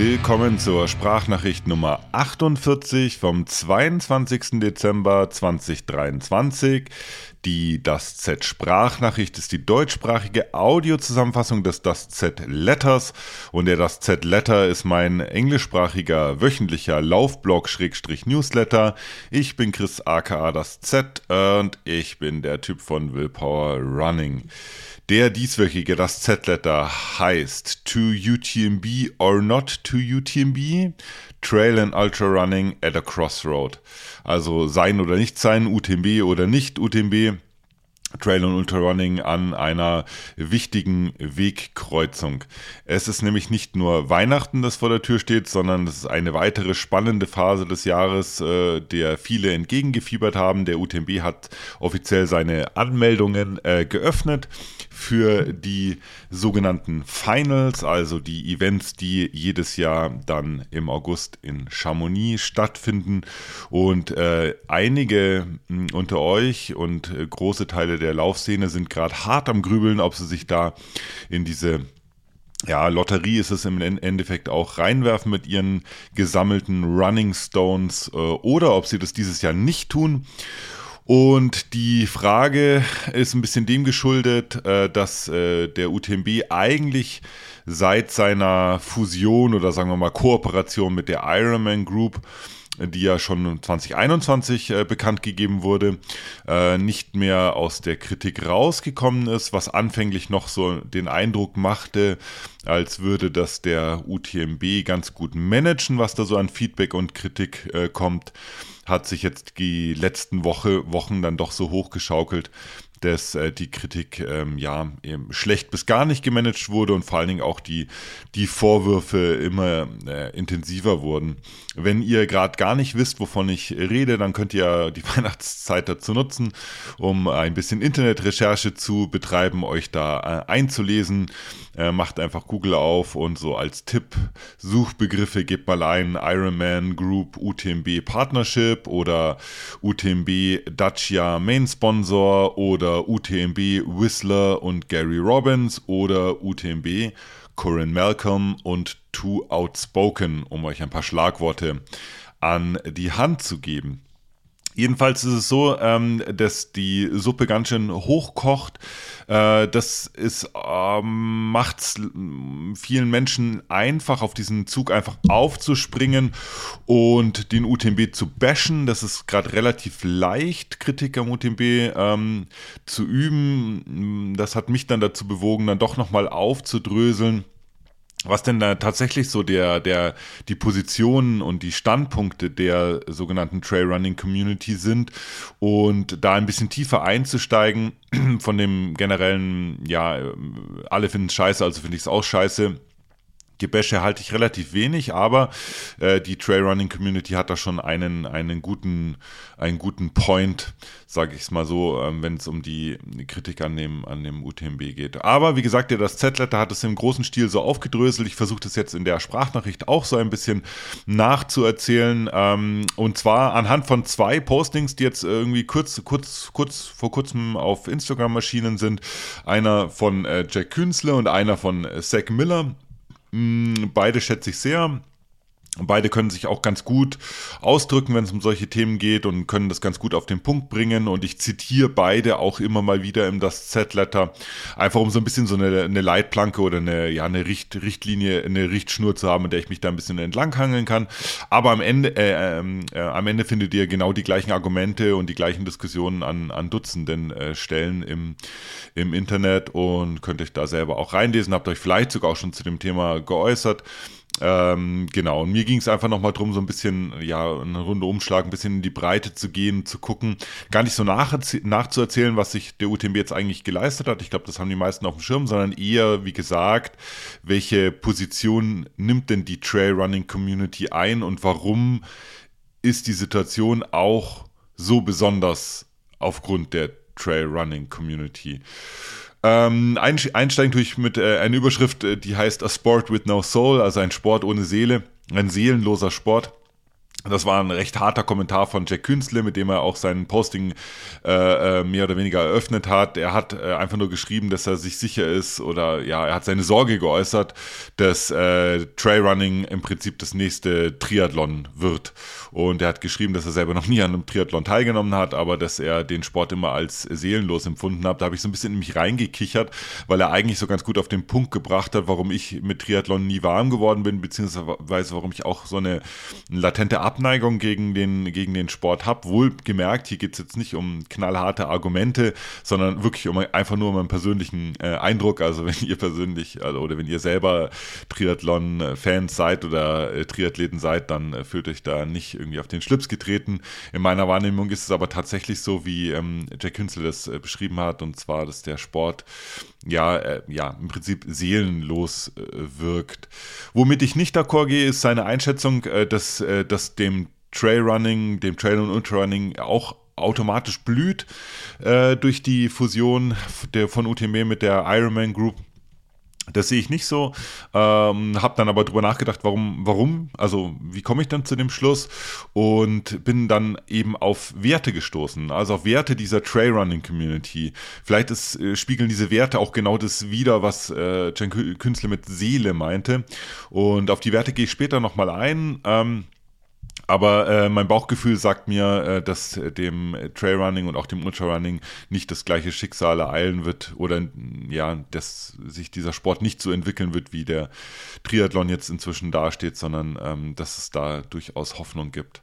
Willkommen zur Sprachnachricht Nummer 48 vom 22. Dezember 2023. Die Das Z Sprachnachricht ist die deutschsprachige Audiozusammenfassung des Das Z Letters und der Das Z Letter ist mein englischsprachiger wöchentlicher Laufblog-Newsletter. Ich bin Chris aka Das Z und ich bin der Typ von Willpower Running. Der dieswöchige, das Z-Letter, heißt To UTMB or Not to UTMB, Trail and Ultra Running at a Crossroad. Also sein oder nicht sein, UTMB oder nicht UTMB. Trail und Ultrarunning an einer wichtigen Wegkreuzung. Es ist nämlich nicht nur Weihnachten, das vor der Tür steht, sondern es ist eine weitere spannende Phase des Jahres, äh, der viele entgegengefiebert haben. Der UTMB hat offiziell seine Anmeldungen äh, geöffnet für die sogenannten Finals, also die Events, die jedes Jahr dann im August in Chamonix stattfinden. Und äh, einige unter euch und äh, große Teile der Laufszene sind gerade hart am Grübeln, ob sie sich da in diese ja, Lotterie ist es im Endeffekt auch reinwerfen mit ihren gesammelten Running Stones äh, oder ob sie das dieses Jahr nicht tun. Und die Frage ist ein bisschen dem geschuldet, äh, dass äh, der UTMB eigentlich seit seiner Fusion oder sagen wir mal Kooperation mit der Ironman Group die ja schon 2021 äh, bekannt gegeben wurde, äh, nicht mehr aus der Kritik rausgekommen ist, was anfänglich noch so den Eindruck machte, als würde das der UTMB ganz gut managen, was da so an Feedback und Kritik äh, kommt, hat sich jetzt die letzten Woche, Wochen dann doch so hochgeschaukelt, dass äh, die Kritik ähm, ja schlecht bis gar nicht gemanagt wurde und vor allen Dingen auch die, die Vorwürfe immer äh, intensiver wurden. Wenn ihr gerade gar nicht wisst, wovon ich rede, dann könnt ihr die Weihnachtszeit dazu nutzen, um ein bisschen Internetrecherche zu betreiben, euch da äh, einzulesen. Äh, macht einfach Google auf und so als Tipp Suchbegriffe gebt mal ein Ironman Group UTMB Partnership oder UTMB Dacia Main Sponsor oder UTMB Whistler und Gary Robbins oder UTMB Corinne Malcolm und Too Outspoken, um euch ein paar Schlagworte an die Hand zu geben. Jedenfalls ist es so, ähm, dass die Suppe ganz schön hochkocht. Äh, das ist, ähm, macht es vielen Menschen einfach, auf diesen Zug einfach aufzuspringen und den UTMB zu bashen. Das ist gerade relativ leicht, Kritik am UTMB ähm, zu üben. Das hat mich dann dazu bewogen, dann doch nochmal aufzudröseln was denn da tatsächlich so der, der, die Positionen und die Standpunkte der sogenannten Trailrunning Community sind und da ein bisschen tiefer einzusteigen von dem generellen, ja, alle finden es scheiße, also finde ich es auch scheiße Gebäsche halte ich relativ wenig, aber äh, die Trailrunning Community hat da schon einen, einen guten, einen guten Point, sage ich es mal so, ähm, wenn es um die Kritik an dem, an dem UTMB geht. Aber wie gesagt, ja, das Z-Letter hat es im großen Stil so aufgedröselt. Ich versuche das jetzt in der Sprachnachricht auch so ein bisschen nachzuerzählen. Ähm, und zwar anhand von zwei Postings, die jetzt irgendwie kurz, kurz, kurz vor kurzem auf Instagram erschienen sind. Einer von äh, Jack Künzle und einer von äh, Zach Miller. Mm, beide schätze ich sehr. Beide können sich auch ganz gut ausdrücken, wenn es um solche Themen geht und können das ganz gut auf den Punkt bringen. Und ich zitiere beide auch immer mal wieder im das Z-Letter, einfach um so ein bisschen so eine, eine Leitplanke oder eine, ja, eine Richt, Richtlinie, eine Richtschnur zu haben, in der ich mich da ein bisschen entlanghangeln kann. Aber am Ende, äh, ähm, äh, am Ende findet ihr genau die gleichen Argumente und die gleichen Diskussionen an, an Dutzenden äh, Stellen im, im Internet und könnt euch da selber auch reinlesen. Habt euch vielleicht sogar auch schon zu dem Thema geäußert. Ähm, genau, und mir ging es einfach nochmal drum, so ein bisschen, ja, eine Runde Umschlag, ein bisschen in die Breite zu gehen, zu gucken, gar nicht so nach, nachzuerzählen, was sich der UTMB jetzt eigentlich geleistet hat. Ich glaube, das haben die meisten auf dem Schirm, sondern eher, wie gesagt, welche Position nimmt denn die Trailrunning Community ein und warum ist die Situation auch so besonders aufgrund der Trailrunning Community? Ähm, einsteigen tue ich mit äh, einer Überschrift, äh, die heißt A Sport with No Soul, also ein Sport ohne Seele, ein seelenloser Sport. Das war ein recht harter Kommentar von Jack Künzle, mit dem er auch sein Posting äh, äh, mehr oder weniger eröffnet hat. Er hat äh, einfach nur geschrieben, dass er sich sicher ist oder ja, er hat seine Sorge geäußert, dass äh, Trailrunning im Prinzip das nächste Triathlon wird. Und er hat geschrieben, dass er selber noch nie an einem Triathlon teilgenommen hat, aber dass er den Sport immer als seelenlos empfunden hat. Da habe ich so ein bisschen in mich reingekichert, weil er eigentlich so ganz gut auf den Punkt gebracht hat, warum ich mit Triathlon nie warm geworden bin, beziehungsweise warum ich auch so eine, eine latente Abneigung gegen den, gegen den Sport habe. Wohl gemerkt, hier geht es jetzt nicht um knallharte Argumente, sondern wirklich um einfach nur um einen persönlichen äh, Eindruck. Also wenn ihr persönlich also, oder wenn ihr selber Triathlon-Fans seid oder äh, Triathleten seid, dann äh, fühlt euch da nicht irgendwie auf den Schlips getreten. In meiner Wahrnehmung ist es aber tatsächlich so, wie ähm, Jack Künzel das äh, beschrieben hat, und zwar, dass der Sport ja, äh, ja, im Prinzip seelenlos äh, wirkt. Womit ich nicht d'accord gehe, ist seine Einschätzung, dass, dass dem Trailrunning, dem Trail- und Ultrarunning auch automatisch blüht äh, durch die Fusion der, von UTMB mit der Ironman Group. Das sehe ich nicht so. Ähm, habe dann aber drüber nachgedacht, warum, warum, also wie komme ich dann zu dem Schluss und bin dann eben auf Werte gestoßen, also auf Werte dieser Trailrunning Community. Vielleicht ist, äh, spiegeln diese Werte auch genau das wider, was äh, Jen Künstler mit Seele meinte. Und auf die Werte gehe ich später nochmal ein. Ähm, aber äh, mein Bauchgefühl sagt mir, äh, dass dem Trailrunning und auch dem Ultrarunning nicht das gleiche Schicksal ereilen wird oder ja, dass sich dieser Sport nicht so entwickeln wird, wie der Triathlon jetzt inzwischen dasteht, sondern ähm, dass es da durchaus Hoffnung gibt.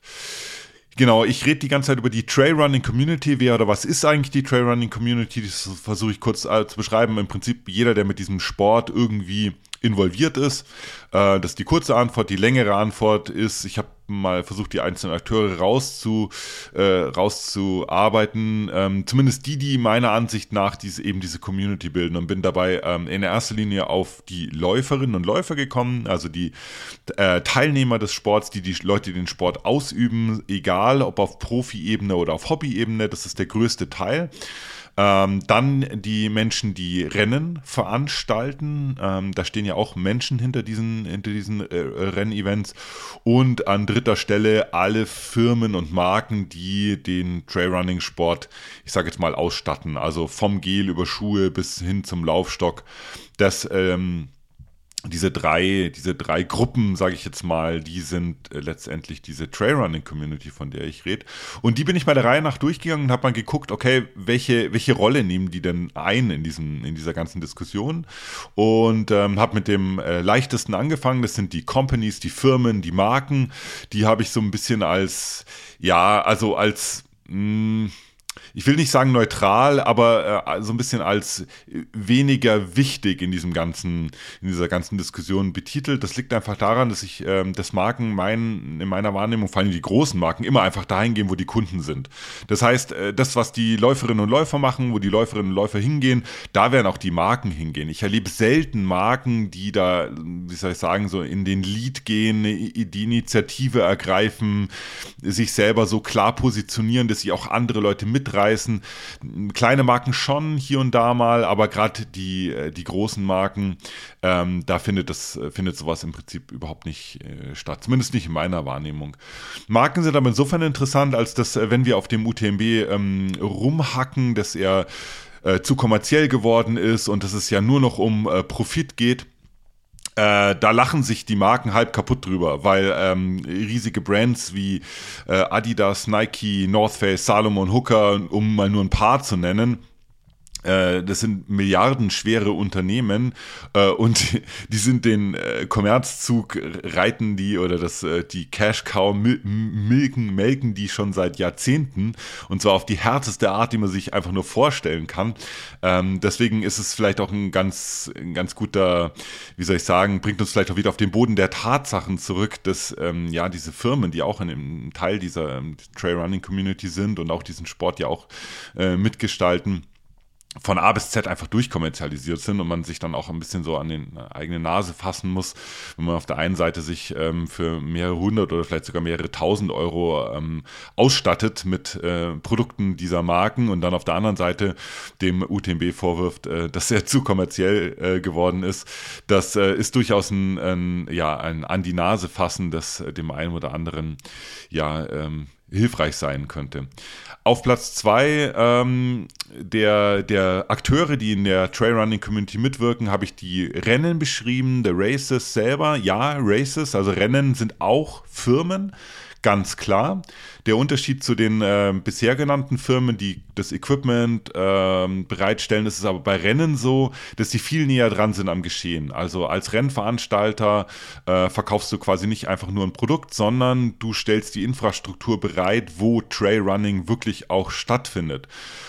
Genau, ich rede die ganze Zeit über die Trailrunning Community. Wer oder was ist eigentlich die Trailrunning Community? Das versuche ich kurz äh, zu beschreiben. Im Prinzip jeder, der mit diesem Sport irgendwie involviert ist. Äh, das ist die kurze Antwort. Die längere Antwort ist, ich habe mal versucht, die einzelnen Akteure rauszu, äh, rauszuarbeiten. Ähm, zumindest die, die meiner Ansicht nach diese, eben diese Community bilden und bin dabei ähm, in erster Linie auf die Läuferinnen und Läufer gekommen, also die äh, Teilnehmer des Sports, die die Leute, die den Sport ausüben, egal ob auf Profi-Ebene oder auf Hobby-Ebene, das ist der größte Teil. Ähm, dann die Menschen, die Rennen veranstalten. Ähm, da stehen ja auch Menschen hinter diesen, hinter diesen äh, Rennevents. Und an dritter Stelle alle Firmen und Marken, die den Trailrunning-Sport, ich sage jetzt mal, ausstatten. Also vom Gel über Schuhe bis hin zum Laufstock. Das ähm, diese drei, diese drei Gruppen, sage ich jetzt mal, die sind äh, letztendlich diese Trailrunning-Community, von der ich rede. Und die bin ich bei der Reihe nach durchgegangen und habe mal geguckt, okay, welche, welche Rolle nehmen die denn ein in, diesem, in dieser ganzen Diskussion? Und ähm, habe mit dem äh, leichtesten angefangen. Das sind die Companies, die Firmen, die Marken. Die habe ich so ein bisschen als, ja, also als, mh, hm, ich will nicht sagen neutral, aber äh, so ein bisschen als weniger wichtig in diesem ganzen, in dieser ganzen Diskussion betitelt. Das liegt einfach daran, dass ich, ähm, das Marken mein, in meiner Wahrnehmung, vor allem die großen Marken, immer einfach dahin gehen, wo die Kunden sind. Das heißt, äh, das, was die Läuferinnen und Läufer machen, wo die Läuferinnen und Läufer hingehen, da werden auch die Marken hingehen. Ich erlebe selten Marken, die da, wie soll ich sagen, so in den Lead gehen, die Initiative ergreifen, sich selber so klar positionieren, dass sie auch andere Leute mit mitreißen. Kleine Marken schon hier und da mal, aber gerade die, äh, die großen Marken, ähm, da findet das, äh, findet sowas im Prinzip überhaupt nicht äh, statt. Zumindest nicht in meiner Wahrnehmung. Marken sind aber insofern interessant, als dass, äh, wenn wir auf dem UTMB ähm, rumhacken, dass er äh, zu kommerziell geworden ist und dass es ja nur noch um äh, Profit geht äh, da lachen sich die Marken halb kaputt drüber, weil ähm, riesige Brands wie äh, Adidas, Nike, North Face, Salomon, Hooker, um mal nur ein paar zu nennen, das sind milliardenschwere Unternehmen äh, und die sind den äh, Kommerzzug reiten die oder das äh, die Cash Cow milken melken die schon seit Jahrzehnten und zwar auf die härteste Art, die man sich einfach nur vorstellen kann. Ähm, deswegen ist es vielleicht auch ein ganz ein ganz guter, wie soll ich sagen, bringt uns vielleicht auch wieder auf den Boden der Tatsachen zurück, dass ähm, ja diese Firmen, die auch in einem Teil dieser ähm, Trailrunning Community sind und auch diesen Sport ja auch äh, mitgestalten von A bis Z einfach durchkommerzialisiert sind und man sich dann auch ein bisschen so an den äh, eigene Nase fassen muss, wenn man auf der einen Seite sich ähm, für mehrere hundert oder vielleicht sogar mehrere tausend Euro ähm, ausstattet mit äh, Produkten dieser Marken und dann auf der anderen Seite dem UTMB vorwirft, äh, dass er zu kommerziell äh, geworden ist. Das äh, ist durchaus ein, ein, ja, ein an die Nase fassen, das dem einen oder anderen ja ähm, hilfreich sein könnte. Auf Platz zwei ähm, der, der Akteure, die in der Trailrunning-Community mitwirken, habe ich die Rennen beschrieben, der Races selber. Ja, Races, also Rennen sind auch Firmen ganz klar. Der Unterschied zu den äh, bisher genannten Firmen, die das Equipment äh, bereitstellen, ist es aber bei Rennen so, dass sie viel näher dran sind am Geschehen. Also als Rennveranstalter äh, verkaufst du quasi nicht einfach nur ein Produkt, sondern du stellst die Infrastruktur bereit, wo Trailrunning wirklich auch stattfindet.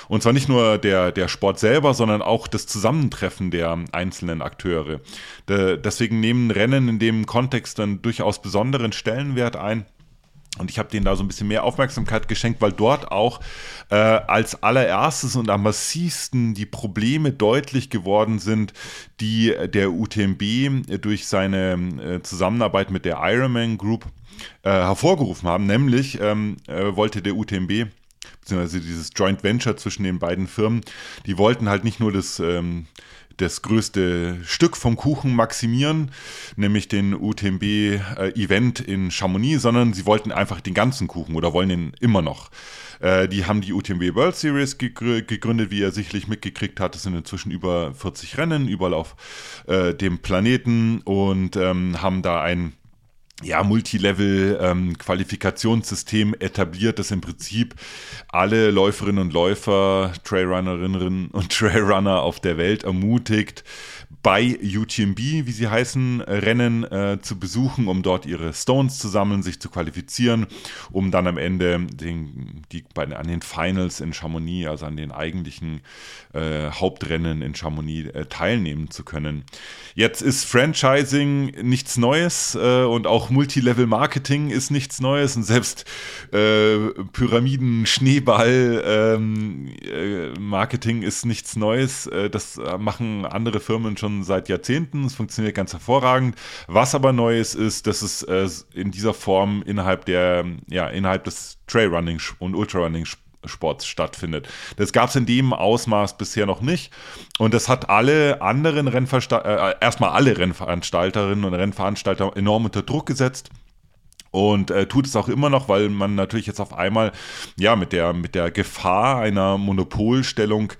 Und zwar nicht nur der, der Sport selber, sondern auch das Zusammentreffen der einzelnen Akteure. De, deswegen nehmen Rennen in dem Kontext dann durchaus besonderen Stellenwert ein. Und ich habe denen da so ein bisschen mehr Aufmerksamkeit geschenkt, weil dort auch äh, als allererstes und am massivsten die Probleme deutlich geworden sind, die der UTMB durch seine äh, Zusammenarbeit mit der Ironman Group äh, hervorgerufen haben. Nämlich ähm, äh, wollte der UTMB beziehungsweise dieses Joint Venture zwischen den beiden Firmen, die wollten halt nicht nur das ähm, das größte Stück vom Kuchen maximieren, nämlich den UTMB-Event äh, in Chamonix, sondern sie wollten einfach den ganzen Kuchen oder wollen ihn immer noch. Äh, die haben die UTMB World Series gegründet, wie er sicherlich mitgekriegt hat. Es sind inzwischen über 40 Rennen überall auf äh, dem Planeten und ähm, haben da ein ja, Multilevel-Qualifikationssystem ähm, etabliert, das im Prinzip alle Läuferinnen und Läufer, Trailrunnerinnen und Trailrunner auf der Welt ermutigt, bei UTMB, wie sie heißen, Rennen äh, zu besuchen, um dort ihre Stones zu sammeln, sich zu qualifizieren, um dann am Ende den, die, bei, an den Finals in Chamonix, also an den eigentlichen äh, Hauptrennen in Chamonix äh, teilnehmen zu können. Jetzt ist Franchising nichts Neues äh, und auch Multilevel-Marketing ist nichts Neues und selbst äh, Pyramiden-Schneeball-Marketing ähm, ist nichts Neues. Äh, das machen andere Firmen schon seit Jahrzehnten. Es funktioniert ganz hervorragend. Was aber neu ist, ist, dass es äh, in dieser Form innerhalb der, ja, innerhalb des Trailrunning und Ultrarunning Sports stattfindet. Das gab es in dem Ausmaß bisher noch nicht. Und das hat alle anderen Rennveranstalter, äh, erstmal alle Rennveranstalterinnen und Rennveranstalter enorm unter Druck gesetzt und äh, tut es auch immer noch, weil man natürlich jetzt auf einmal ja mit der mit der Gefahr einer Monopolstellung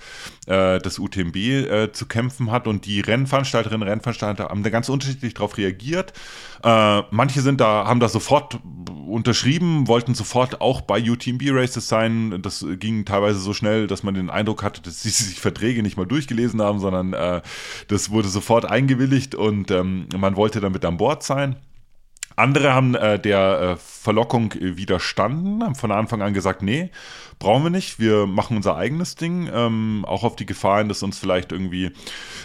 äh, des UTMB äh, zu kämpfen hat und die Rennveranstalterinnen und Rennveranstalter haben da ganz unterschiedlich darauf reagiert. Äh, manche sind da haben da sofort unterschrieben, wollten sofort auch bei UTMB Races sein. Das ging teilweise so schnell, dass man den Eindruck hatte, dass sie sich Verträge nicht mal durchgelesen haben, sondern äh, das wurde sofort eingewilligt und ähm, man wollte damit an Bord sein. Andere haben äh, der äh, Verlockung widerstanden, haben von Anfang an gesagt, nee, brauchen wir nicht, wir machen unser eigenes Ding, ähm, auch auf die Gefahren, dass uns vielleicht irgendwie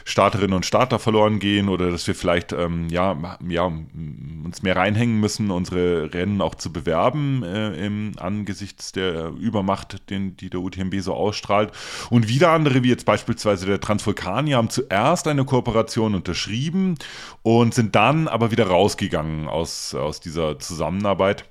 Starterinnen und Starter verloren gehen oder dass wir vielleicht ähm, ja, ja, uns mehr reinhängen müssen, unsere Rennen auch zu bewerben äh, im, angesichts der Übermacht, den, die der UTMB so ausstrahlt. Und wieder andere, wie jetzt beispielsweise der Transvulkanier, haben zuerst eine Kooperation unterschrieben und sind dann aber wieder rausgegangen aus aus, dieser Zusammenarbeit.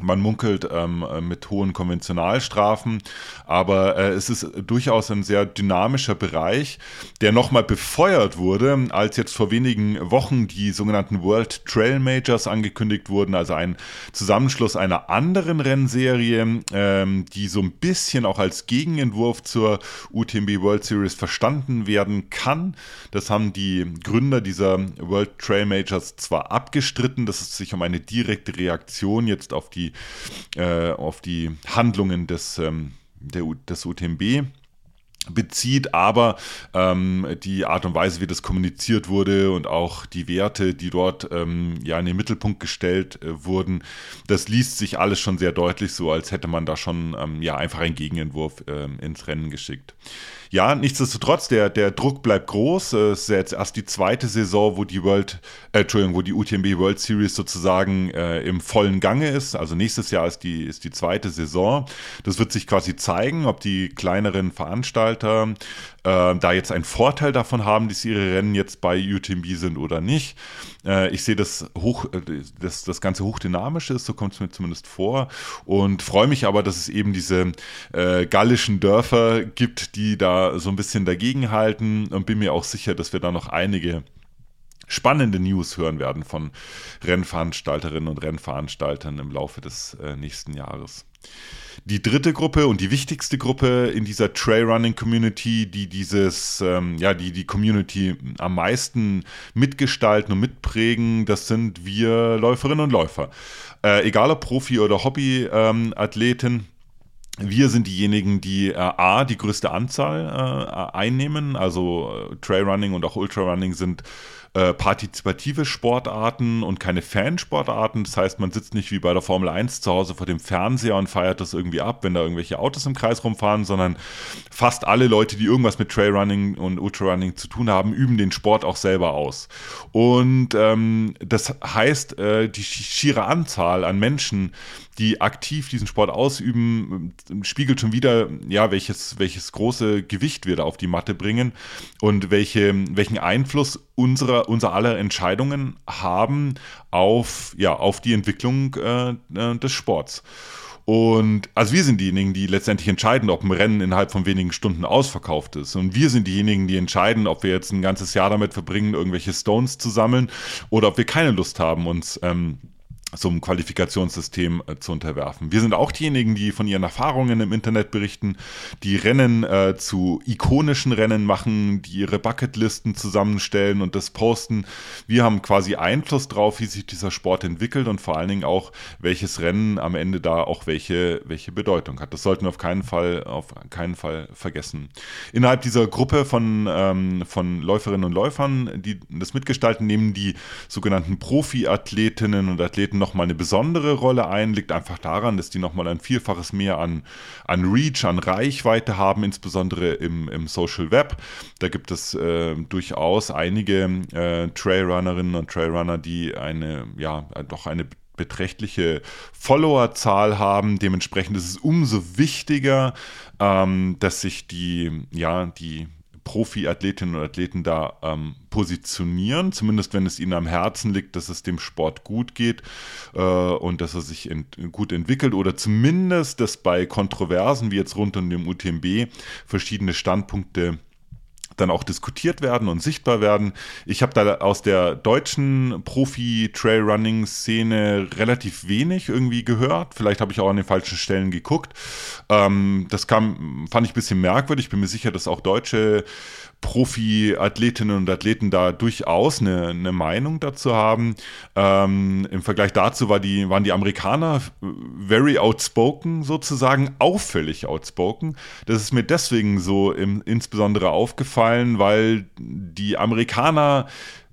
Man munkelt ähm, mit hohen Konventionalstrafen, aber äh, es ist durchaus ein sehr dynamischer Bereich, der nochmal befeuert wurde, als jetzt vor wenigen Wochen die sogenannten World Trail Majors angekündigt wurden, also ein Zusammenschluss einer anderen Rennserie, ähm, die so ein bisschen auch als Gegenentwurf zur UTMB World Series verstanden werden kann. Das haben die Gründer dieser World Trail Majors zwar abgestritten, dass es sich um eine direkte Reaktion jetzt auf die die, äh, auf die Handlungen des, ähm, der, des UTMB bezieht, aber ähm, die Art und Weise, wie das kommuniziert wurde und auch die Werte, die dort ähm, ja in den Mittelpunkt gestellt äh, wurden, das liest sich alles schon sehr deutlich so, als hätte man da schon ähm, ja einfach einen Gegenentwurf ähm, ins Rennen geschickt. ja, nichtsdestotrotz, der, der Druck bleibt groß. Es ist jetzt erst die zweite Saison, wo die World, äh, Entschuldigung, wo die UTMB World Series sozusagen äh, im vollen Gange ist. Also nächstes Jahr ist die, ist die zweite Saison. Das wird sich quasi zeigen, ob die kleineren Veranstalter äh, da jetzt einen Vorteil davon haben, dass ihre Rennen jetzt bei UTMB sind oder nicht. Äh, ich sehe das hoch, äh, dass das Ganze hochdynamisch ist, so kommt es mir zumindest vor. Und freue mich aber, dass es eben diese äh, gallischen Dörfer gibt, die da so ein bisschen dagegenhalten und bin mir auch sicher, dass wir da noch einige spannende News hören werden von Rennveranstalterinnen und Rennveranstaltern im Laufe des äh, nächsten Jahres. Die dritte Gruppe und die wichtigste Gruppe in dieser Trailrunning Community, die dieses, ähm, ja, die die Community am meisten mitgestalten und mitprägen, das sind wir Läuferinnen und Läufer. Äh, egal ob Profi oder Hobbyathleten. Ähm, wir sind diejenigen, die äh, A, die größte Anzahl äh, einnehmen. Also äh, Trailrunning und auch Ultrarunning sind äh, partizipative Sportarten und keine Fansportarten. Das heißt, man sitzt nicht wie bei der Formel 1 zu Hause vor dem Fernseher und feiert das irgendwie ab, wenn da irgendwelche Autos im Kreis rumfahren, sondern fast alle Leute, die irgendwas mit Trailrunning und Ultrarunning zu tun haben, üben den Sport auch selber aus. Und ähm, das heißt, äh, die schiere Anzahl an Menschen, die aktiv diesen Sport ausüben, spiegelt schon wieder, ja, welches, welches große Gewicht wir da auf die Matte bringen und welche, welchen Einfluss unsere, unser aller Entscheidungen haben auf, ja, auf die Entwicklung äh, äh, des Sports. Und also wir sind diejenigen, die letztendlich entscheiden, ob ein Rennen innerhalb von wenigen Stunden ausverkauft ist. Und wir sind diejenigen, die entscheiden, ob wir jetzt ein ganzes Jahr damit verbringen, irgendwelche Stones zu sammeln oder ob wir keine Lust haben, uns ähm, so einem Qualifikationssystem äh, zu unterwerfen. Wir sind auch diejenigen, die von ihren Erfahrungen im Internet berichten, die Rennen äh, zu ikonischen Rennen machen, die ihre Bucketlisten zusammenstellen und das posten. Wir haben quasi Einfluss drauf, wie sich dieser Sport entwickelt und vor allen Dingen auch, welches Rennen am Ende da auch welche, welche Bedeutung hat. Das sollten wir auf keinen Fall, auf keinen Fall vergessen. Innerhalb dieser Gruppe von, ähm, von Läuferinnen und Läufern, die das mitgestalten, nehmen die sogenannten Profiathletinnen und Athleten nochmal eine besondere Rolle ein, liegt einfach daran, dass die nochmal ein Vielfaches mehr an, an Reach, an Reichweite haben, insbesondere im, im Social Web. Da gibt es äh, durchaus einige äh, Trailrunnerinnen und Trailrunner, die eine, ja, doch eine beträchtliche Followerzahl haben. Dementsprechend ist es umso wichtiger, ähm, dass sich die, ja, die Profi-Athletinnen und Athleten da ähm, positionieren, zumindest wenn es ihnen am Herzen liegt, dass es dem Sport gut geht äh, und dass er sich ent gut entwickelt oder zumindest, dass bei Kontroversen wie jetzt rund um den UTMB verschiedene Standpunkte dann auch diskutiert werden und sichtbar werden. Ich habe da aus der deutschen Profi-Trailrunning-Szene relativ wenig irgendwie gehört. Vielleicht habe ich auch an den falschen Stellen geguckt. Ähm, das kam, fand ich ein bisschen merkwürdig. Ich bin mir sicher, dass auch deutsche Profi-Athletinnen und Athleten da durchaus eine, eine Meinung dazu haben. Ähm, Im Vergleich dazu war die, waren die Amerikaner very outspoken, sozusagen auffällig outspoken. Das ist mir deswegen so im, insbesondere aufgefallen, weil die Amerikaner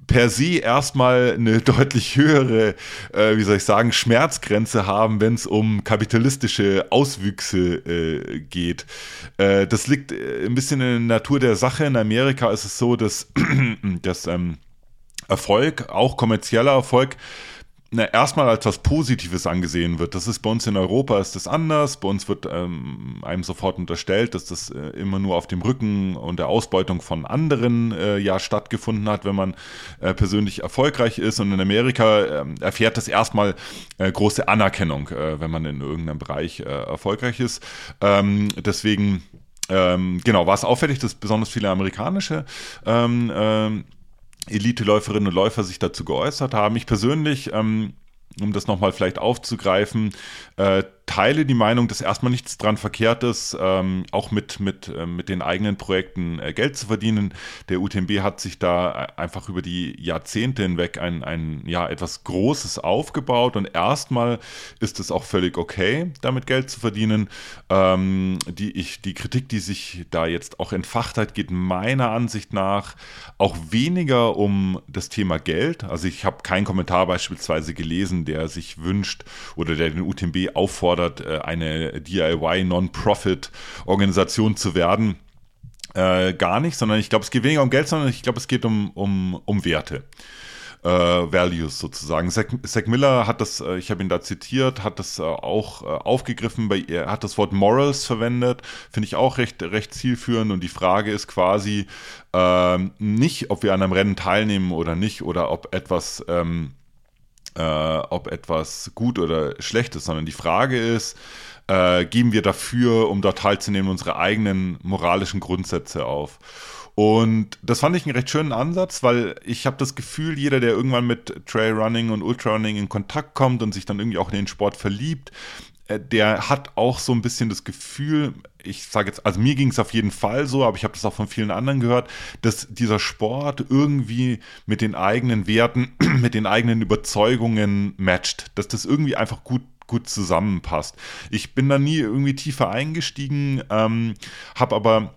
per se erstmal eine deutlich höhere, äh, wie soll ich sagen, Schmerzgrenze haben, wenn es um kapitalistische Auswüchse äh, geht. Äh, das liegt äh, ein bisschen in der Natur der Sache. In Amerika ist es so, dass, dass ähm, Erfolg, auch kommerzieller Erfolg, na, erstmal als was Positives angesehen wird. Das ist bei uns in Europa ist das anders. Bei uns wird ähm, einem sofort unterstellt, dass das äh, immer nur auf dem Rücken und der Ausbeutung von anderen äh, ja stattgefunden hat, wenn man äh, persönlich erfolgreich ist. Und in Amerika ähm, erfährt das erstmal äh, große Anerkennung, äh, wenn man in irgendeinem Bereich äh, erfolgreich ist. Ähm, deswegen ähm, genau war es auffällig, dass besonders viele amerikanische ähm, ähm, Elite-Läuferinnen und Läufer sich dazu geäußert haben. Ich persönlich, ähm, um das nochmal vielleicht aufzugreifen, äh, teile die Meinung, dass erstmal nichts dran verkehrt ist, ähm, auch mit, mit, äh, mit den eigenen Projekten äh, Geld zu verdienen. Der UTMB hat sich da äh, einfach über die Jahrzehnte hinweg ein, ein ja, etwas Großes aufgebaut und erstmal ist es auch völlig okay, damit Geld zu verdienen. Ähm, die, ich, die Kritik, die sich da jetzt auch entfacht hat, geht meiner Ansicht nach auch weniger um das Thema Geld. Also ich habe keinen Kommentar beispielsweise gelesen, der sich wünscht oder der den UTMB auffordert, äh, eine DIY Non-Profit-Organisation zu werden. äh, gar nicht, sondern ich glaube, es geht weniger um Geld, sondern ich glaube, es geht um, um, um Werte. Äh, Values sozusagen. Zach, Zach Miller hat das, äh, ich habe ihn da zitiert, hat das äh, auch aufgegriffen, bei, er hat das Wort Morals verwendet, finde ich auch recht, recht zielführend und die Frage ist quasi ähm, nicht, ob wir an einem Rennen teilnehmen oder nicht oder ob etwas ähm, äh, ob etwas gut oder schlecht ist, sondern die Frage ist, äh, geben wir dafür, um dort teilzunehmen, unsere eigenen moralischen Grundsätze auf. Und das fand ich einen recht schönen Ansatz, weil ich habe das Gefühl, jeder, der irgendwann mit Trailrunning und Ultrarunning in Kontakt kommt und sich dann irgendwie auch in den Sport verliebt, äh, der hat auch so ein bisschen das Gefühl, ich sage jetzt, also mir ging es auf jeden Fall so, aber ich habe das auch von vielen anderen gehört, dass dieser Sport irgendwie mit den eigenen Werten, mit den eigenen Überzeugungen matcht, dass das irgendwie einfach gut gut zusammenpasst. Ich bin da nie irgendwie tiefer eingestiegen, ähm, habe aber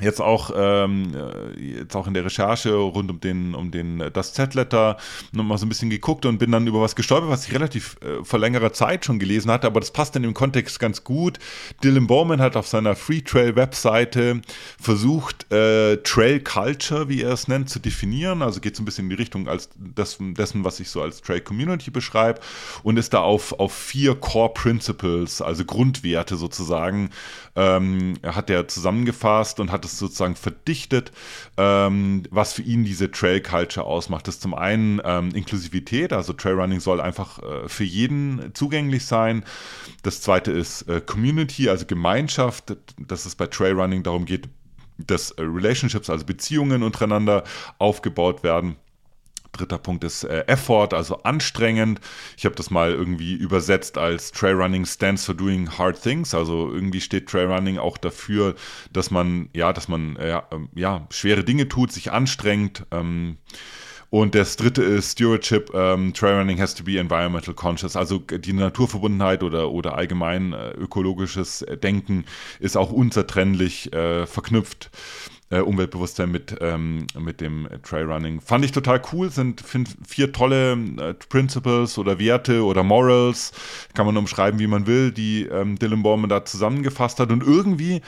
jetzt auch ähm, äh, jetzt auch in der Recherche rund um den um den äh, das Z-Letter nochmal so ein bisschen geguckt und bin dann über was gestolpert, was ich relativ äh, vor längerer Zeit schon gelesen hatte, aber das passt in dem Kontext ganz gut. Dylan Bowman hat auf seiner Free Trail Webseite versucht äh, Trail Culture, wie er es nennt, zu definieren. Also geht so ein bisschen in die Richtung als das, dessen, was ich so als Trail Community beschreibe und ist da auf auf vier Core Principles, also Grundwerte sozusagen, ähm, hat er zusammengefasst und hat es sozusagen verdichtet, ähm, was für ihn diese Trail Culture ausmacht. Das ist zum einen ähm, Inklusivität, also Trailrunning soll einfach äh, für jeden zugänglich sein. Das zweite ist äh, Community, also Gemeinschaft, dass es bei Trailrunning darum geht, dass äh, Relationships, also Beziehungen untereinander aufgebaut werden. Dritter Punkt ist äh, Effort, also anstrengend. Ich habe das mal irgendwie übersetzt als Trailrunning stands for doing hard things. Also irgendwie steht Trailrunning auch dafür, dass man ja, dass man äh, ja schwere Dinge tut, sich anstrengt. Ähm, und das dritte ist Stewardship. Ähm, Trailrunning has to be environmental conscious. Also die Naturverbundenheit oder, oder allgemein äh, ökologisches Denken ist auch unzertrennlich äh, verknüpft äh, Umweltbewusstsein mit, ähm, mit dem Trailrunning. Fand ich total cool, sind vier tolle äh, Principles oder Werte oder Morals, kann man umschreiben, wie man will, die ähm, Dylan Borman da zusammengefasst hat. Und irgendwie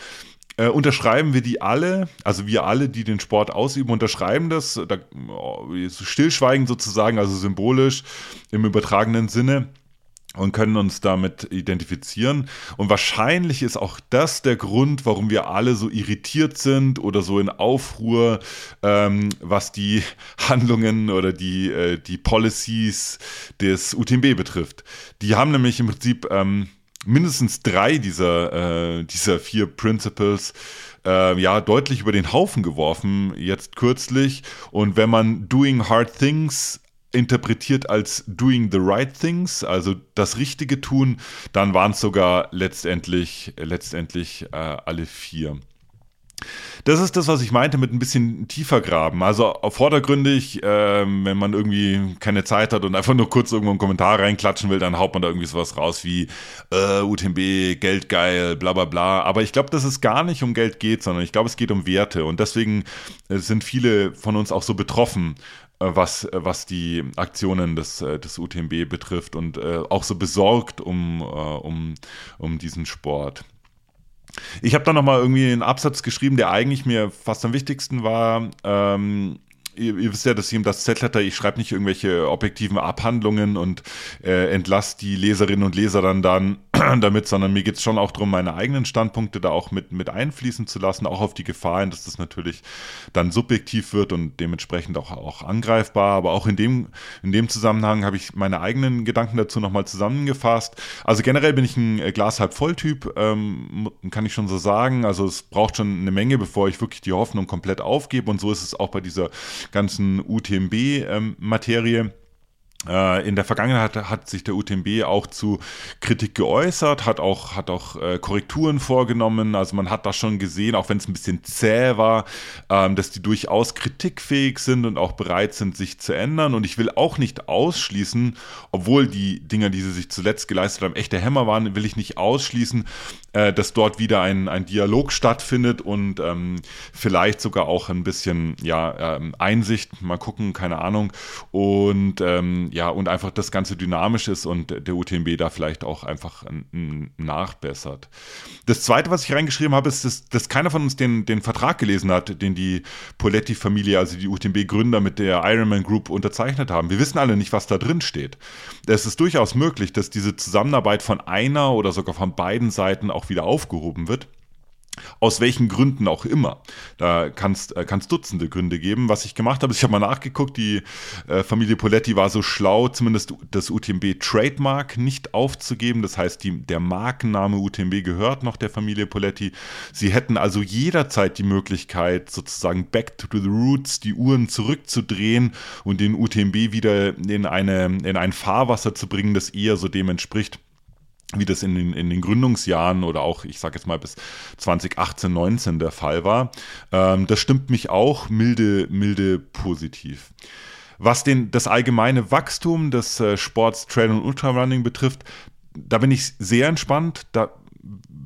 äh, unterschreiben wir die alle, also wir alle, die den Sport ausüben, unterschreiben das, da, oh, stillschweigend sozusagen, also symbolisch im übertragenen Sinne und können uns damit identifizieren. Und wahrscheinlich ist auch das der Grund, warum wir alle so irritiert sind oder so in Aufruhr, ähm, was die Handlungen oder die, äh, die Policies des UTMB betrifft. Die haben nämlich im Prinzip ähm, mindestens drei dieser, äh, dieser vier Principles äh, ja deutlich über den Haufen geworfen, jetzt kürzlich. Und wenn man Doing Hard Things interpretiert als doing the right things, also das Richtige tun, dann waren es sogar letztendlich, letztendlich äh, alle vier. Das ist das, was ich meinte mit ein bisschen tiefer graben. Also vordergründig, äh, wenn man irgendwie keine Zeit hat und einfach nur kurz irgendwo einen Kommentar reinklatschen will, dann haut man da irgendwie sowas raus wie äh, UTMB, Geld geil, bla bla bla. Aber ich glaube, dass es gar nicht um Geld geht, sondern ich glaube, es geht um Werte. Und deswegen äh, sind viele von uns auch so betroffen was, äh, was die Aktionen des, äh, des UTMB betrifft und äh, auch so besorgt um, äh, um, um diesen Sport. Ich habe dann nochmal irgendwie einen Absatz geschrieben, der eigentlich mir fast am wichtigsten war. Ähm, ihr, ihr, wisst ja, dass ich ihm das Z-Letter, ich schreibe nicht irgendwelche objektiven Abhandlungen und äh, entlasse die Leserinnen und Leser dann, dann damit, sondern mir geht es schon auch darum, meine eigenen Standpunkte da auch mit, mit einfließen zu lassen, auch auf die Gefahr hin, dass das natürlich dann subjektiv wird und dementsprechend auch, auch angreifbar. Aber auch in dem, in dem Zusammenhang habe ich meine eigenen Gedanken dazu nochmal zusammengefasst. Also generell bin ich ein äh, Glas halb voll Typ, ähm, kann ich schon so sagen. Also es braucht schon eine Menge, bevor ich wirklich die Hoffnung komplett aufgebe. Und so ist es auch bei dieser ganzen UTMB-Materie. Ähm, äh, in der Vergangenheit hat sich der UTMB auch zu Kritik geäußert, hat auch, hat auch äh, Korrekturen vorgenommen. Also man hat da schon gesehen, auch wenn es ein bisschen zäh war, ähm, dass die durchaus kritikfähig sind und auch bereit sind, sich zu ändern. Und ich will auch nicht ausschließen, obwohl die Dinger, die sie sich zuletzt geleistet haben, echte Hämmer waren, will ich nicht ausschließen, äh, dass dort wieder ein, ein Dialog stattfindet und ähm, vielleicht sogar auch ein bisschen ja, ähm, Einsicht, mal gucken, keine Ahnung. Und ähm, ja, und einfach das Ganze dynamisch ist und der UTMB da vielleicht auch einfach nachbessert. Das zweite, was ich reingeschrieben habe, ist, dass, dass keiner von uns den, den Vertrag gelesen hat, den die Poletti-Familie, also die UTMB-Gründer mit der Ironman Group unterzeichnet haben. Wir wissen alle nicht, was da drin steht. Es ist durchaus möglich, dass diese Zusammenarbeit von einer oder sogar von beiden Seiten auch wieder aufgehoben wird. Aus welchen Gründen auch immer. Da kann es äh, Dutzende Gründe geben. Was ich gemacht habe, ich habe mal nachgeguckt, die äh, Familie Poletti war so schlau, zumindest das UTMB Trademark nicht aufzugeben. Das heißt, die, der Markenname UTMB gehört noch der Familie Poletti. Sie hätten also jederzeit die Möglichkeit, sozusagen back to the roots, die Uhren zurückzudrehen und den UTMB wieder in, eine, in ein Fahrwasser zu bringen, das eher so dem entspricht wie das in den, in den Gründungsjahren oder auch, ich sage jetzt mal, bis 2018, 19 der Fall war. Ähm, das stimmt mich auch milde, milde positiv. Was den, das allgemeine Wachstum des äh, Sports Trail und Ultrarunning betrifft, da bin ich sehr entspannt. Da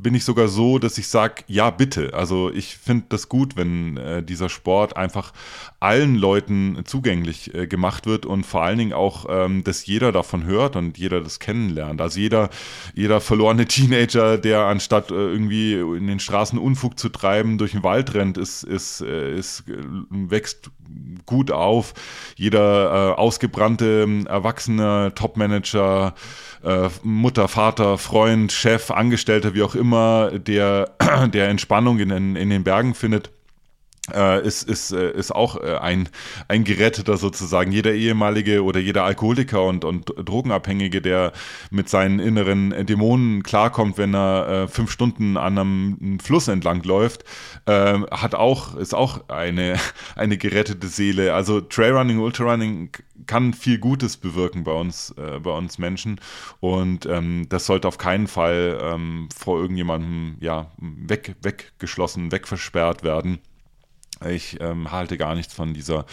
bin ich sogar so, dass ich sage, ja, bitte. Also ich finde das gut, wenn äh, dieser Sport einfach allen Leuten zugänglich äh, gemacht wird und vor allen Dingen auch, ähm, dass jeder davon hört und jeder das kennenlernt. Also jeder, jeder verlorene Teenager, der anstatt äh, irgendwie in den Straßen Unfug zu treiben, durch den Wald rennt, ist, ist, äh, ist, äh, wächst gut auf. Jeder äh, ausgebrannte, erwachsene Topmanager, Mutter, Vater, Freund, Chef, Angestellter, wie auch immer, der, der Entspannung in, in, in den Bergen findet, äh, ist, ist, äh, ist auch äh, ein, ein Geretteter sozusagen. Jeder ehemalige oder jeder Alkoholiker und, und Drogenabhängige, der mit seinen inneren Dämonen klarkommt, wenn er äh, fünf Stunden an einem Fluss entlang läuft, äh, hat auch, ist auch eine, eine gerettete Seele. Also Trailrunning, Ultrarunning kann viel Gutes bewirken bei uns, äh, bei uns Menschen. Und ähm, das sollte auf keinen Fall ähm, vor irgendjemandem ja, weg, weggeschlossen, wegversperrt werden. Ich ähm, halte gar nichts von dieser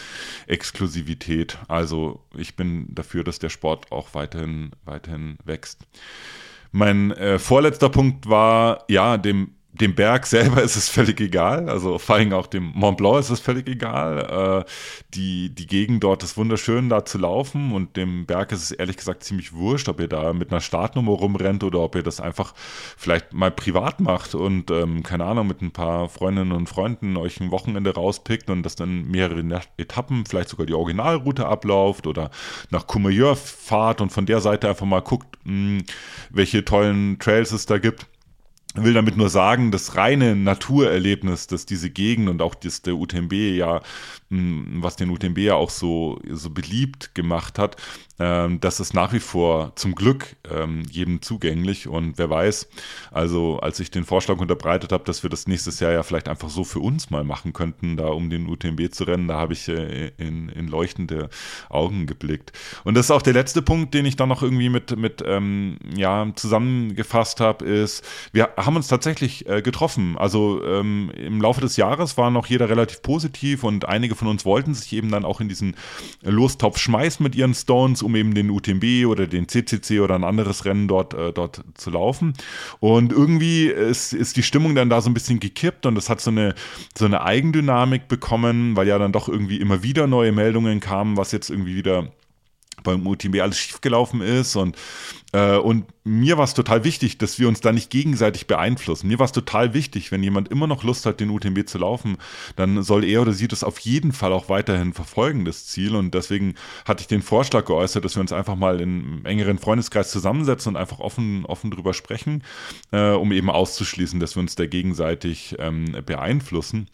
Exklusivität. Also ich bin dafür, dass der Sport auch weiterhin, weiterhin wächst. Mein äh, vorletzter Punkt war, ja, dem dem Berg selber ist es völlig egal, also vor allem auch dem Mont Blanc ist es völlig egal. Äh, die, die Gegend dort ist wunderschön, da zu laufen und dem Berg ist es ehrlich gesagt ziemlich wurscht, ob ihr da mit einer Startnummer rumrennt oder ob ihr das einfach vielleicht mal privat macht und, ähm, keine Ahnung, mit ein paar Freundinnen und Freunden euch ein Wochenende rauspickt und das dann mehrere Etappen, vielleicht sogar die Originalroute ablauft oder nach Courmayeur fahrt und von der Seite einfach mal guckt, mh, hm, welche tollen Trails es da gibt will damit nur sagen, das reine Naturerlebnis, dass diese Gegend und auch das der UTMB ja, was den UTMB ja auch so, so beliebt gemacht hat, ähm, das ist nach wie vor zum Glück ähm, jedem zugänglich und wer weiß, also als ich den Vorschlag unterbreitet habe, dass wir das nächstes Jahr ja vielleicht einfach so für uns mal machen könnten, da um den UTMB zu rennen, da habe ich äh, in, in leuchtende Augen geblickt. Und das ist auch der letzte Punkt, den ich dann noch irgendwie mit, mit ähm, ja, zusammengefasst habe, ist, wir haben uns tatsächlich äh, getroffen. Also ähm, im Laufe des Jahres war noch jeder relativ positiv und einige von uns wollten sich eben dann auch in diesen Lostopf schmeißen mit ihren Stones, um eben den UTMB oder den CCC oder ein anderes Rennen dort, äh, dort zu laufen. Und irgendwie ist, ist die Stimmung dann da so ein bisschen gekippt und es hat so eine, so eine Eigendynamik bekommen, weil ja dann doch irgendwie immer wieder neue Meldungen kamen, was jetzt irgendwie wieder beim UTMB alles schiefgelaufen ist und äh, und mir war es total wichtig, dass wir uns da nicht gegenseitig beeinflussen. Mir war es total wichtig, wenn jemand immer noch Lust hat, den UTMB zu laufen, dann soll er oder sie das auf jeden Fall auch weiterhin verfolgen, das Ziel. Und deswegen hatte ich den Vorschlag geäußert, dass wir uns einfach mal in engeren Freundeskreis zusammensetzen und einfach offen, offen drüber sprechen, äh, um eben auszuschließen, dass wir uns da gegenseitig ähm, beeinflussen.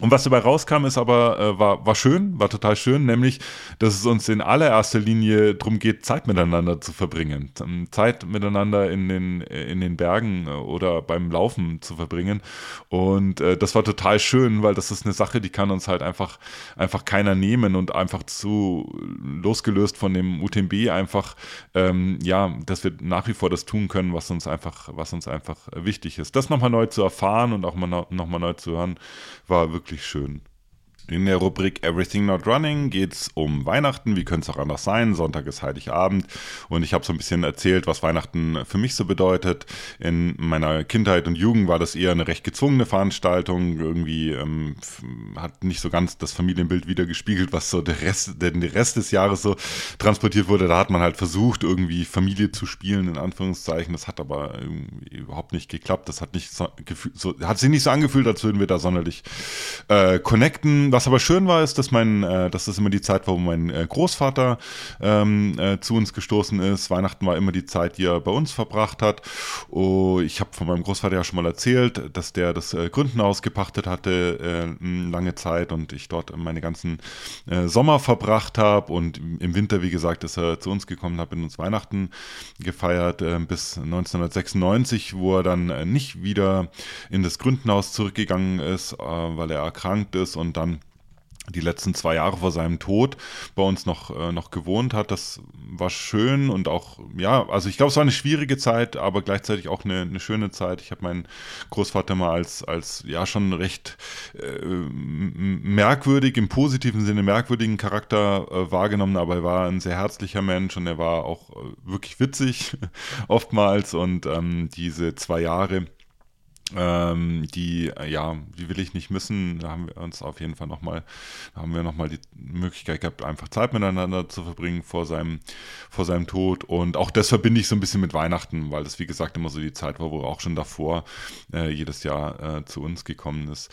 Und was dabei rauskam, ist aber, äh, war, war schön, war total schön, nämlich, dass es uns in allererster Linie darum geht, Zeit miteinander zu verbringen. Ähm, Zeit miteinander in den, in den Bergen äh, oder beim Laufen zu verbringen. Und äh, das war total schön, weil das ist eine Sache, die kann uns halt einfach, einfach keiner nehmen und einfach zu losgelöst von dem UTMB einfach, ähm, ja, dass wir nach wie vor das tun können, was uns einfach, was uns einfach wichtig ist. Das nochmal neu zu erfahren und auch mal nochmal neu zu hören, war wirklich wirklich schön. In der Rubrik Everything Not Running geht es um Weihnachten. Wie könnte es auch anders sein? Sonntag ist Heiligabend. Und ich habe so ein bisschen erzählt, was Weihnachten für mich so bedeutet. In meiner Kindheit und Jugend war das eher eine recht gezwungene Veranstaltung. Irgendwie ähm, hat nicht so ganz das Familienbild wieder gespiegelt, was so der Rest, der, der Rest des Jahres so transportiert wurde. Da hat man halt versucht, irgendwie Familie zu spielen, in Anführungszeichen. Das hat aber überhaupt nicht geklappt. Das hat nicht so, so, hat sich nicht so angefühlt, als würden wir da sonderlich äh, connecten. Was was aber schön war, ist, dass mein, äh, das immer die Zeit war, wo mein äh, Großvater ähm, äh, zu uns gestoßen ist. Weihnachten war immer die Zeit, die er bei uns verbracht hat. Oh, ich habe von meinem Großvater ja schon mal erzählt, dass der das äh, Gründenhaus gepachtet hatte äh, lange Zeit und ich dort meine ganzen äh, Sommer verbracht habe und im Winter, wie gesagt, ist er zu uns gekommen, habe in uns Weihnachten gefeiert äh, bis 1996, wo er dann nicht wieder in das Gründenhaus zurückgegangen ist, weil er erkrankt ist und dann die letzten zwei Jahre vor seinem Tod bei uns noch, äh, noch gewohnt hat. Das war schön und auch, ja, also ich glaube, es war eine schwierige Zeit, aber gleichzeitig auch eine, eine schöne Zeit. Ich habe meinen Großvater mal als, als ja schon recht äh, merkwürdig, im positiven Sinne merkwürdigen Charakter äh, wahrgenommen, aber er war ein sehr herzlicher Mensch und er war auch äh, wirklich witzig oftmals und ähm, diese zwei Jahre ähm, die, äh, ja, die will ich nicht missen. Da haben wir uns auf jeden Fall nochmal, haben wir nochmal die Möglichkeit gehabt, einfach Zeit miteinander zu verbringen vor seinem, vor seinem Tod. Und auch das verbinde ich so ein bisschen mit Weihnachten, weil das, wie gesagt, immer so die Zeit war, wo er auch schon davor äh, jedes Jahr äh, zu uns gekommen ist.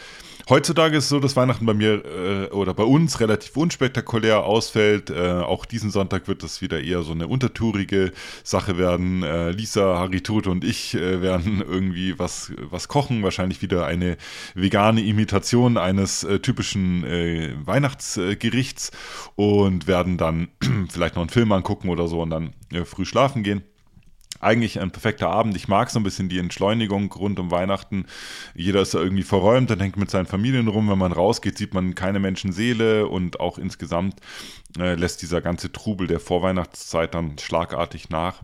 Heutzutage ist es so, dass Weihnachten bei mir äh, oder bei uns relativ unspektakulär ausfällt. Äh, auch diesen Sonntag wird das wieder eher so eine untertourige Sache werden. Lisa, Haritute und ich werden irgendwie was, was kochen, wahrscheinlich wieder eine vegane Imitation eines äh, typischen äh, Weihnachtsgerichts und werden dann vielleicht noch einen Film angucken oder so und dann äh, früh schlafen gehen eigentlich ein perfekter Abend. Ich mag so ein bisschen die Entschleunigung rund um Weihnachten. Jeder ist da irgendwie verräumt, dann hängt mit seinen Familien rum. Wenn man rausgeht, sieht man keine Menschenseele und auch insgesamt äh, lässt dieser ganze Trubel der Vorweihnachtszeit dann schlagartig nach.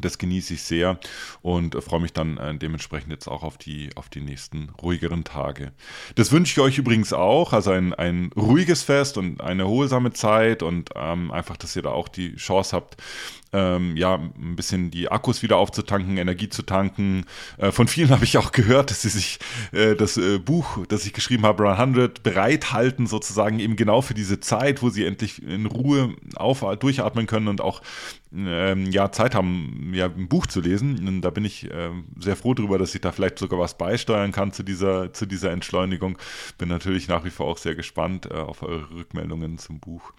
Das genieße ich sehr und freue mich dann äh, dementsprechend jetzt auch auf die, auf die nächsten ruhigeren Tage. Das wünsche ich euch übrigens auch, also ein, ein ruhiges Fest und eine erholsame Zeit und ähm, einfach, dass ihr da auch die Chance habt, ähm, ja, ein bisschen die Akkus wieder aufzutanken, Energie zu tanken. Äh, von vielen habe ich auch gehört, dass sie sich äh, das äh, Buch, das ich geschrieben habe, 100, bereithalten, sozusagen eben genau für diese Zeit, wo sie endlich in Ruhe auf, durchatmen können und auch ähm, ja, Zeit haben, ja, ein Buch zu lesen. Und da bin ich äh, sehr froh darüber, dass ich da vielleicht sogar was beisteuern kann zu dieser, zu dieser Entschleunigung. Bin natürlich nach wie vor auch sehr gespannt äh, auf eure Rückmeldungen zum Buch.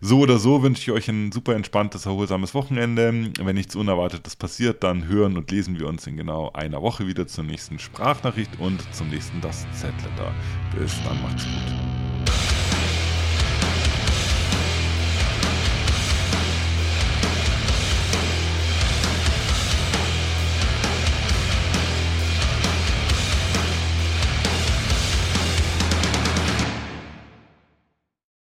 So oder so wünsche ich euch ein super entspanntes, erholsames Wochenende. Wenn nichts Unerwartetes passiert, dann hören und lesen wir uns in genau einer Woche wieder zur nächsten Sprachnachricht und zum nächsten Das Z-Letter. Bis dann, macht's gut.